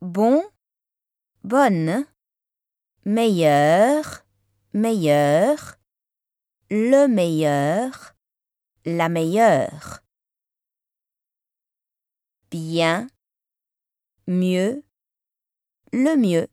Bon, bonne, meilleur, meilleur, le meilleur, la meilleure. Bien, mieux, le mieux.